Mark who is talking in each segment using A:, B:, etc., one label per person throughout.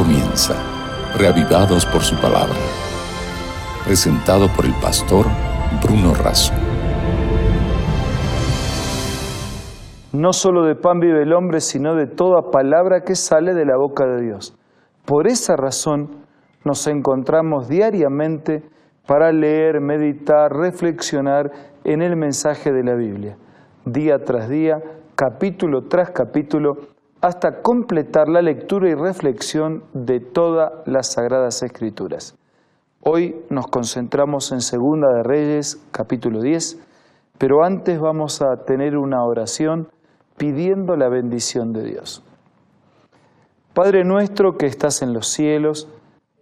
A: comienza, reavivados por su palabra. Presentado por el pastor Bruno Razo.
B: No solo de pan vive el hombre, sino de toda palabra que sale de la boca de Dios. Por esa razón nos encontramos diariamente para leer, meditar, reflexionar en el mensaje de la Biblia, día tras día, capítulo tras capítulo, hasta completar la lectura y reflexión de todas las Sagradas Escrituras. Hoy nos concentramos en Segunda de Reyes, capítulo 10, pero antes vamos a tener una oración pidiendo la bendición de Dios. Padre nuestro que estás en los cielos,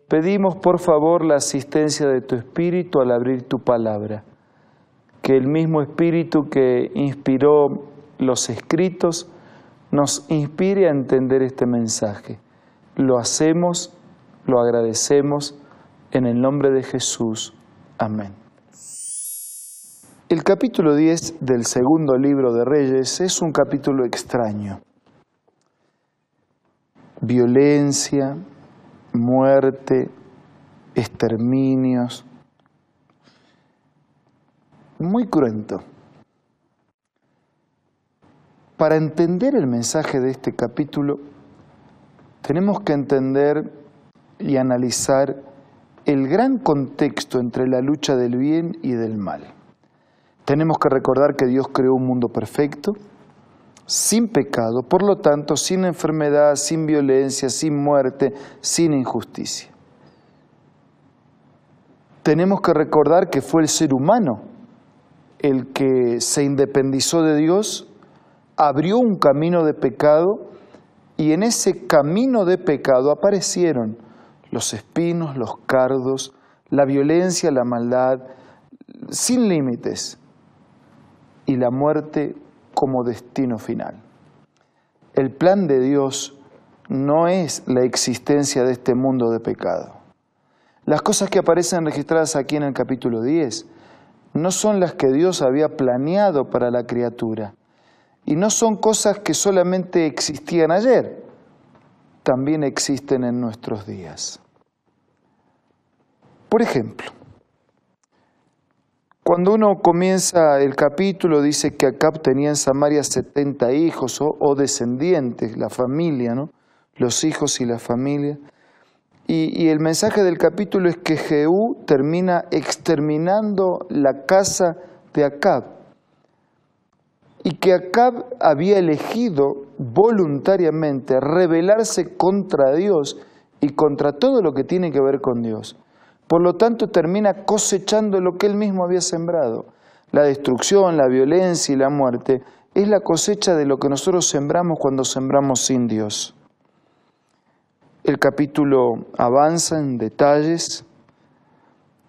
B: pedimos por favor la asistencia de tu Espíritu al abrir tu palabra, que el mismo Espíritu que inspiró los escritos, nos inspire a entender este mensaje. Lo hacemos, lo agradecemos en el nombre de Jesús. Amén. El capítulo 10 del segundo libro de Reyes es un capítulo extraño. Violencia, muerte, exterminios, muy cruento. Para entender el mensaje de este capítulo, tenemos que entender y analizar el gran contexto entre la lucha del bien y del mal. Tenemos que recordar que Dios creó un mundo perfecto, sin pecado, por lo tanto, sin enfermedad, sin violencia, sin muerte, sin injusticia. Tenemos que recordar que fue el ser humano el que se independizó de Dios abrió un camino de pecado y en ese camino de pecado aparecieron los espinos, los cardos, la violencia, la maldad, sin límites, y la muerte como destino final. El plan de Dios no es la existencia de este mundo de pecado. Las cosas que aparecen registradas aquí en el capítulo 10 no son las que Dios había planeado para la criatura. Y no son cosas que solamente existían ayer, también existen en nuestros días. Por ejemplo, cuando uno comienza el capítulo, dice que Acab tenía en Samaria 70 hijos o, descendientes, la familia, ¿no? los hijos y la familia. Y, y, el mensaje del capítulo es que Jehú termina exterminando la casa de Acab y que Acab había elegido voluntariamente rebelarse contra Dios y contra todo lo que tiene que ver con Dios. Por lo tanto, termina cosechando lo que él mismo había sembrado. La destrucción, la violencia y la muerte es la cosecha de lo que nosotros sembramos cuando sembramos sin Dios. El capítulo avanza en detalles.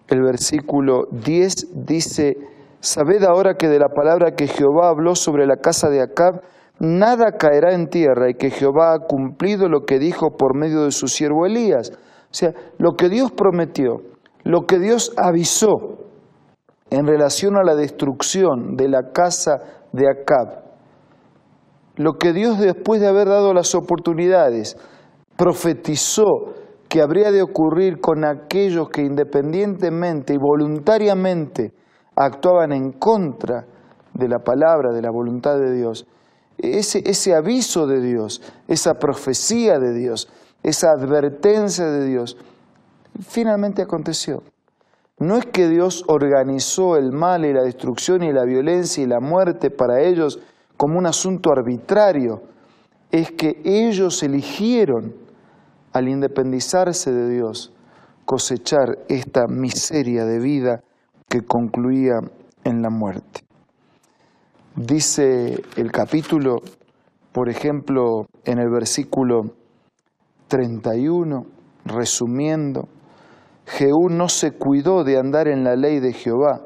B: El versículo 10 dice, Sabed ahora que de la palabra que Jehová habló sobre la casa de Acab, nada caerá en tierra y que Jehová ha cumplido lo que dijo por medio de su siervo Elías. O sea, lo que Dios prometió, lo que Dios avisó en relación a la destrucción de la casa de Acab, lo que Dios después de haber dado las oportunidades profetizó que habría de ocurrir con aquellos que independientemente y voluntariamente actuaban en contra de la palabra, de la voluntad de Dios. Ese, aviso de Dios, esa profecía de Dios, esa advertencia de Dios, finalmente aconteció. No es que Dios organizó el mal y la destrucción y la violencia y la muerte para ellos como un asunto arbitrario, es que ellos eligieron, al independizarse de Dios, cosechar esta miseria de vida que concluía en la muerte. Dice el capítulo, por ejemplo, en el versículo 31, resumiendo, Jehú no se cuidó de andar en la ley de Jehová,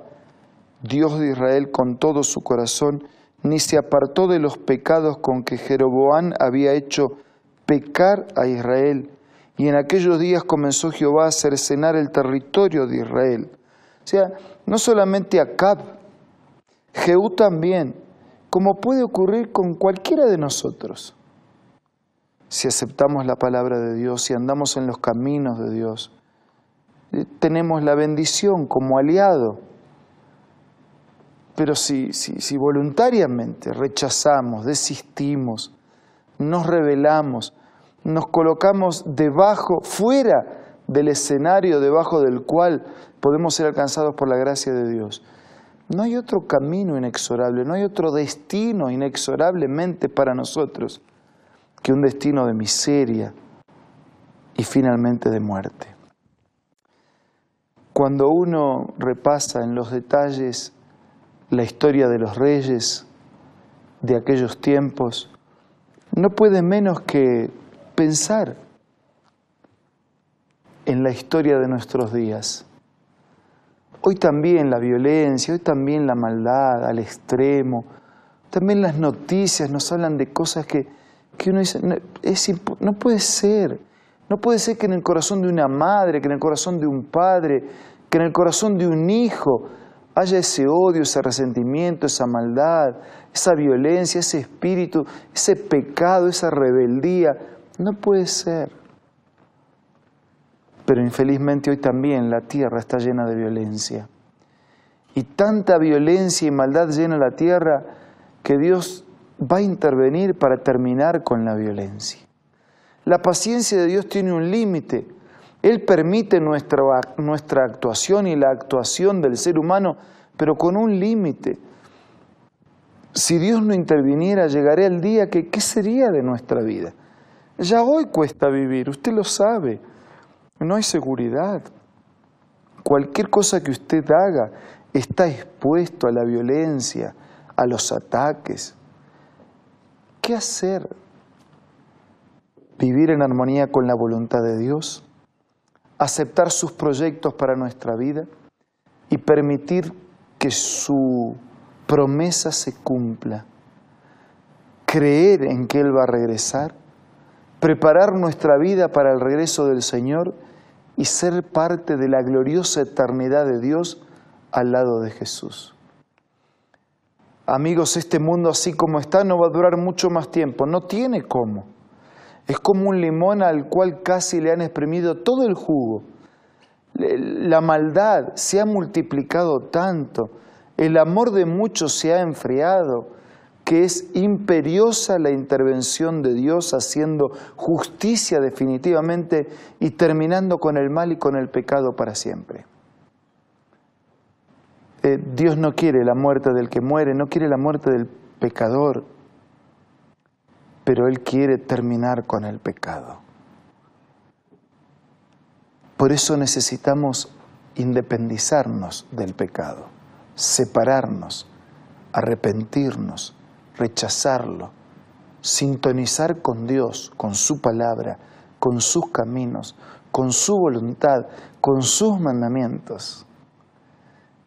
B: Dios de Israel, con todo su corazón, ni se apartó de los pecados con que Jeroboán había hecho pecar a Israel. Y en aquellos días comenzó Jehová a cercenar el territorio de Israel o sea, no solamente Acab, Jehú también, como puede ocurrir con cualquiera de nosotros. si aceptamos la palabra de Dios, si andamos en los caminos de Dios, eh, tenemos la bendición como aliado. Pero si, si, si voluntariamente rechazamos, desistimos, nos rebelamos, nos colocamos debajo, fuera del escenario debajo del cual podemos ser alcanzados por la gracia de Dios. No hay otro camino inexorable, no hay otro destino inexorablemente para nosotros que un destino de miseria y finalmente de muerte. Cuando uno repasa en los detalles la historia de los reyes de aquellos tiempos, no puede menos que pensar en la historia de nuestros días. Hoy también la violencia, hoy también la maldad al extremo, también las noticias nos hablan de cosas que, uno dice, no, no puede ser, no puede ser que en el corazón de una madre, que en el corazón de un padre, que en el corazón de un hijo haya ese odio, ese resentimiento, esa maldad, esa violencia, ese espíritu, ese pecado, esa rebeldía. No puede ser. Pero infelizmente hoy también la tierra está llena de violencia. Y tanta violencia y maldad llena la tierra que Dios va a intervenir para terminar con la violencia. La paciencia de Dios tiene un límite. Él permite nuestra, nuestra actuación y la actuación del ser humano, pero con un límite. Si Dios no interviniera, llegaría el día que, ¿qué sería de nuestra vida? Ya hoy cuesta vivir, usted lo sabe no hay seguridad. Cualquier cosa que usted haga está expuesto a la violencia, a los ataques. ¿Qué hacer? ¿Vivir en armonía con la voluntad de Dios? ¿Aceptar sus proyectos para nuestra vida? ¿Y permitir que su promesa se cumpla? ¿Creer en que Él va a regresar? preparar nuestra vida para el regreso del Señor y ser parte de la gloriosa eternidad de Dios al lado de Jesús. Amigos, este mundo así como está no va a durar mucho más tiempo, no tiene cómo. Es como un limón al cual casi le han exprimido todo el jugo. La maldad se ha multiplicado tanto, el amor de muchos se ha enfriado, que es imperiosa la intervención de Dios haciendo justicia definitivamente y terminando con el mal y con el pecado para siempre. Eh, Dios no quiere la muerte del que muere, no quiere la muerte del pecador, pero Él quiere terminar con el pecado. Por eso necesitamos independizarnos del pecado, separarnos, arrepentirnos, rechazarlo, sintonizar con Dios, con su palabra, con sus caminos, con su voluntad, con sus mandamientos.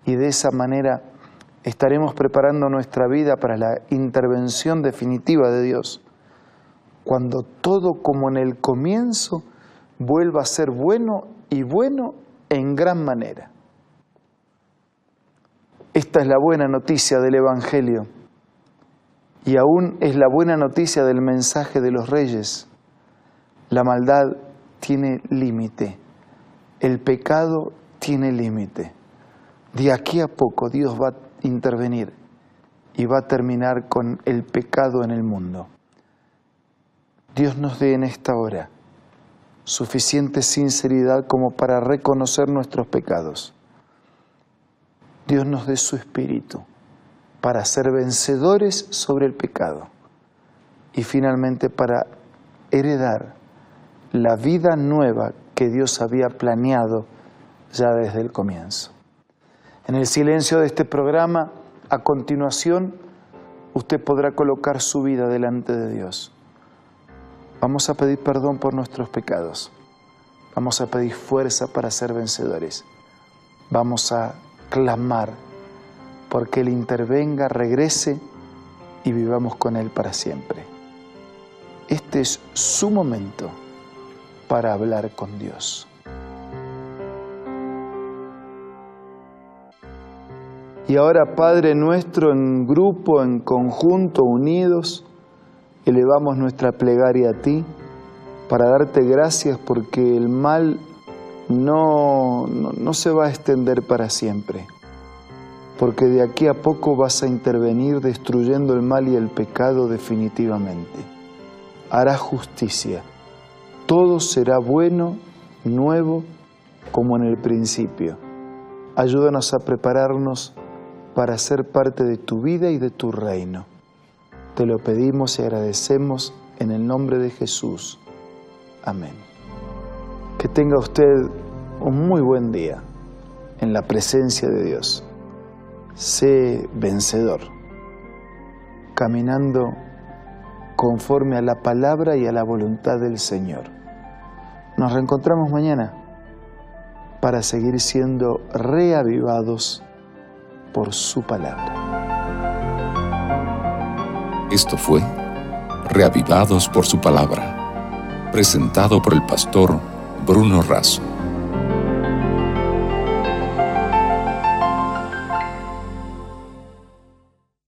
B: Y de esa manera estaremos preparando nuestra vida para la intervención definitiva de Dios, cuando todo como en el comienzo vuelva a ser bueno y bueno en gran manera. Esta es la buena noticia del Evangelio y aún es la buena noticia del mensaje de los reyes. La maldad tiene límite, el pecado tiene límite. De aquí a poco Dios va a intervenir y va a terminar con el pecado en el mundo. Dios nos dé en esta hora suficiente sinceridad como para reconocer nuestros pecados. Dios nos dé su espíritu para ser vencedores sobre el pecado y finalmente para heredar la vida nueva que Dios había planeado ya desde el comienzo. En el silencio de este programa, a continuación, usted podrá colocar su vida delante de Dios. Vamos a pedir perdón por nuestros pecados. Vamos a pedir fuerza para ser vencedores. Vamos a clamar porque Él intervenga, regrese y vivamos con Él para siempre. Este es su momento para hablar con Dios. Y ahora, Padre nuestro, en grupo, en conjunto, unidos, elevamos nuestra plegaria a ti para darte gracias porque el mal no, no, se va a extender para siempre, porque de aquí a poco vas a intervenir destruyendo el mal y el pecado definitivamente. Hará justicia, todo será bueno, nuevo, como en el principio. Ayúdanos a prepararnos para ser parte de tu vida y de tu reino. Te lo pedimos y agradecemos en el nombre de Jesús. Amén. Que tenga usted un muy buen día en la presencia de Dios. Sé vencedor, caminando conforme a la palabra y a la voluntad del Señor. Nos reencontramos mañana para seguir siendo reavivados por su palabra.
A: Esto fue Reavivados por su palabra, presentado por el pastor Bruno Razo.